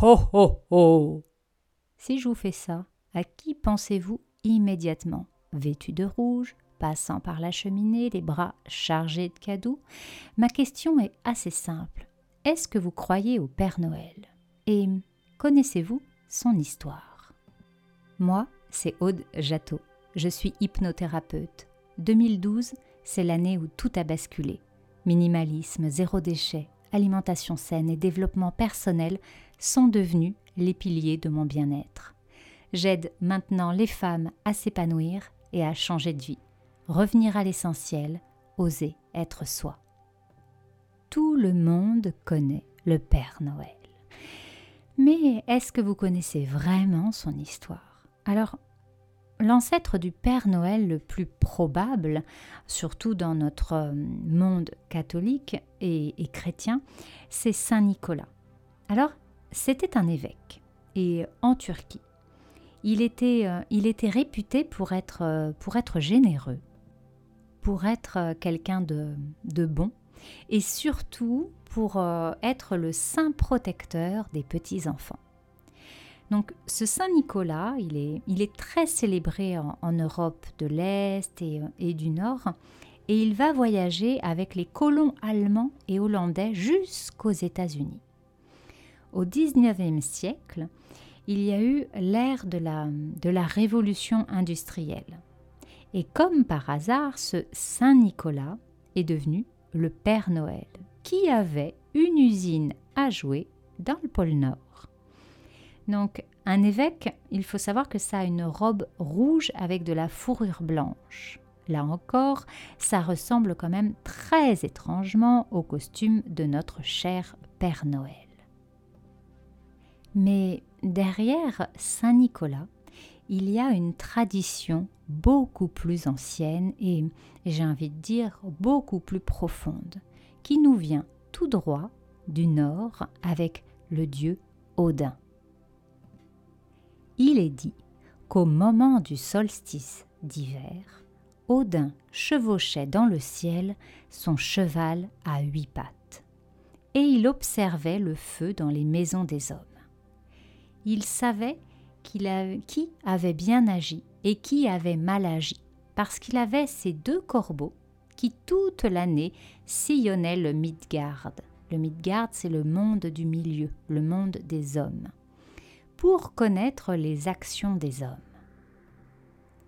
Ho ho ho Si je vous fais ça, à qui pensez-vous immédiatement? Vêtu de rouge, passant par la cheminée, les bras chargés de cadeaux? Ma question est assez simple. Est-ce que vous croyez au Père Noël? Et connaissez-vous son histoire? Moi, c'est Aude Jatteau. Je suis hypnothérapeute. 2012, c'est l'année où tout a basculé. Minimalisme, zéro déchet, alimentation saine et développement personnel sont devenus les piliers de mon bien-être. J'aide maintenant les femmes à s'épanouir et à changer de vie, revenir à l'essentiel, oser être soi. Tout le monde connaît le Père Noël. Mais est-ce que vous connaissez vraiment son histoire? Alors, l'ancêtre du Père Noël le plus probable, surtout dans notre monde catholique et, chrétien, c'est Saint Nicolas. Alors, c'était un évêque, et en Turquie. Il était, euh, il était réputé pour être, euh, généreux, pour être euh, quelqu'un de, bon, et surtout pour être le saint protecteur des petits-enfants. Donc ce Saint Nicolas, il est, très célébré en, Europe de l'Est et, du Nord, et il va voyager avec les colons allemands et hollandais jusqu'aux États-Unis. Au XIXe siècle, il y a eu l'ère de la, de la révolution industrielle. Et comme par hasard, ce Saint Nicolas est devenu le Père Noël, qui avait une usine à jouer dans le pôle Nord. Donc, un évêque, il faut savoir que ça a une robe rouge avec de la fourrure blanche. Là encore, ça ressemble quand même très étrangement au costume de notre cher Père Noël. Mais derrière Saint Nicolas, il y a une tradition beaucoup plus ancienne et, j'ai envie de dire, beaucoup plus profonde, qui nous vient tout droit du nord avec le dieu Odin. Il est dit qu'au moment du solstice d'hiver, Odin chevauchait dans le ciel son cheval à huit pattes, et il observait le feu dans les maisons des hommes il savait qui avait bien agi et qui avait mal agi, parce qu'il avait ces deux corbeaux qui toute l'année sillonnaient le Midgard. Le Midgard, c'est le monde du milieu, le monde des hommes, pour connaître les actions des hommes.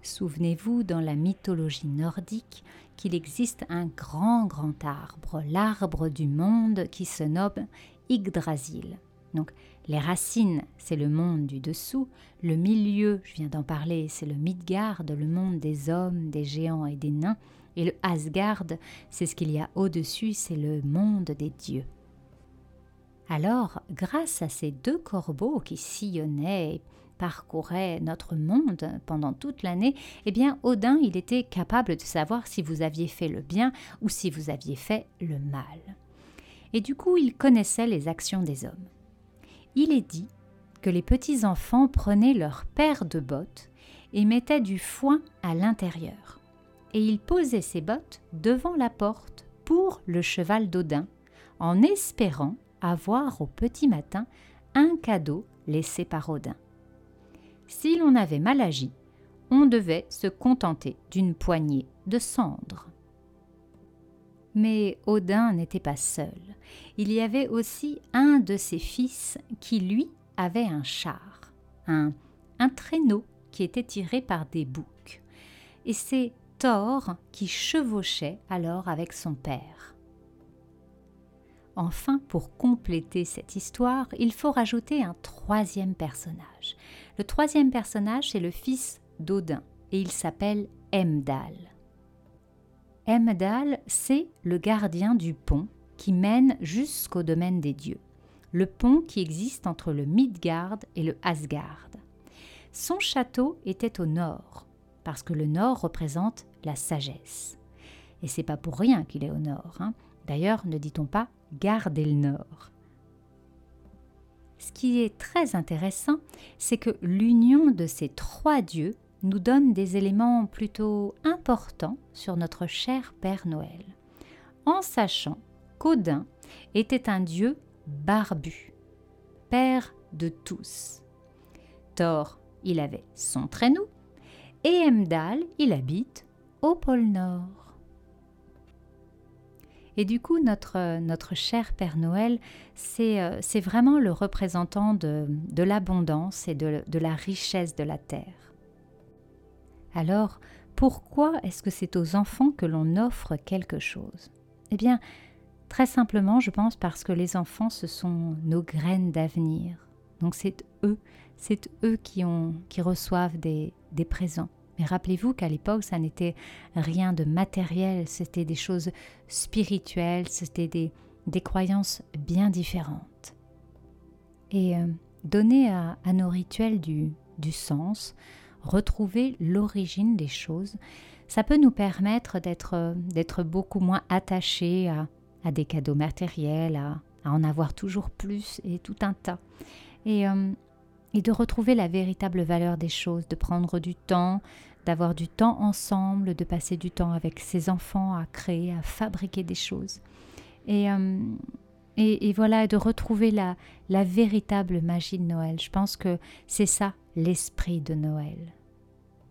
Souvenez-vous dans la mythologie nordique qu'il existe un grand grand arbre, l'arbre du monde qui se nomme Yggdrasil. Donc les racines, c'est le monde du dessous, le milieu, je viens d'en parler, c'est le Midgard, le monde des hommes, des géants et des nains, et le Asgard, c'est ce qu'il y a au-dessus, c'est le monde des dieux. Alors, grâce à ces deux corbeaux qui sillonnaient et parcouraient notre monde pendant toute l'année, eh bien, Odin, il était capable de savoir si vous aviez fait le bien ou si vous aviez fait le mal. Et du coup, il connaissait les actions des hommes il est dit que les petits-enfants prenaient leur paire de bottes et mettaient du foin à l'intérieur. Et ils posaient ces bottes devant la porte pour le cheval d'Odin, en espérant avoir au petit matin un cadeau laissé par Odin. Si l'on avait mal agi, on devait se contenter d'une poignée de cendres. Mais Odin n'était pas seul. Il y avait aussi un de ses fils qui, lui, avait un char, un, traîneau qui était tiré par des boucs. Et c'est Thor qui chevauchait alors avec son père. Enfin, pour compléter cette histoire, il faut rajouter un troisième personnage. Le troisième personnage, c'est le fils d'Odin, et il s'appelle Emdal. Emdal, c'est le gardien du pont qui mène jusqu'au domaine des dieux, le pont qui existe entre le Midgard et le Asgard. Son château était au nord, parce que le nord représente la sagesse. Et c'est pas pour rien qu'il est au nord. Hein. D'ailleurs, ne dit-on pas garder le nord. Ce qui est très intéressant, c'est que l'union de ces trois dieux nous donne des éléments plutôt importants sur notre cher Père Noël, en sachant qu'Odin était un dieu barbu, père de tous. Thor, il avait son traîneau, et Emdal, il habite au pôle Nord. Et du coup, notre, cher Père Noël, c'est euh, vraiment le représentant de, l'abondance et de la richesse de la terre. Alors, pourquoi est-ce que c'est aux enfants que l'on offre quelque chose? Eh bien, très simplement, je pense parce que les enfants, ce sont nos graines d'avenir. Donc c'est eux, c'est eux qui, reçoivent des, présents. Mais rappelez-vous qu'à l'époque, ça n'était rien de matériel, c'était des choses spirituelles, c'était des, croyances bien différentes. Et euh, donner à, nos rituels du sens, retrouver l'origine des choses, ça peut nous permettre d'être, beaucoup moins attachés à, des cadeaux matériels, à, à, en avoir toujours plus et tout un tas. Et, euh, et de retrouver la véritable valeur des choses, de prendre du temps, d'avoir du temps ensemble, de passer du temps avec ses enfants à créer, à fabriquer des choses. Et, euh, et, et, voilà, de retrouver la, la véritable magie de Noël. Je pense que c'est ça l'esprit de Noël.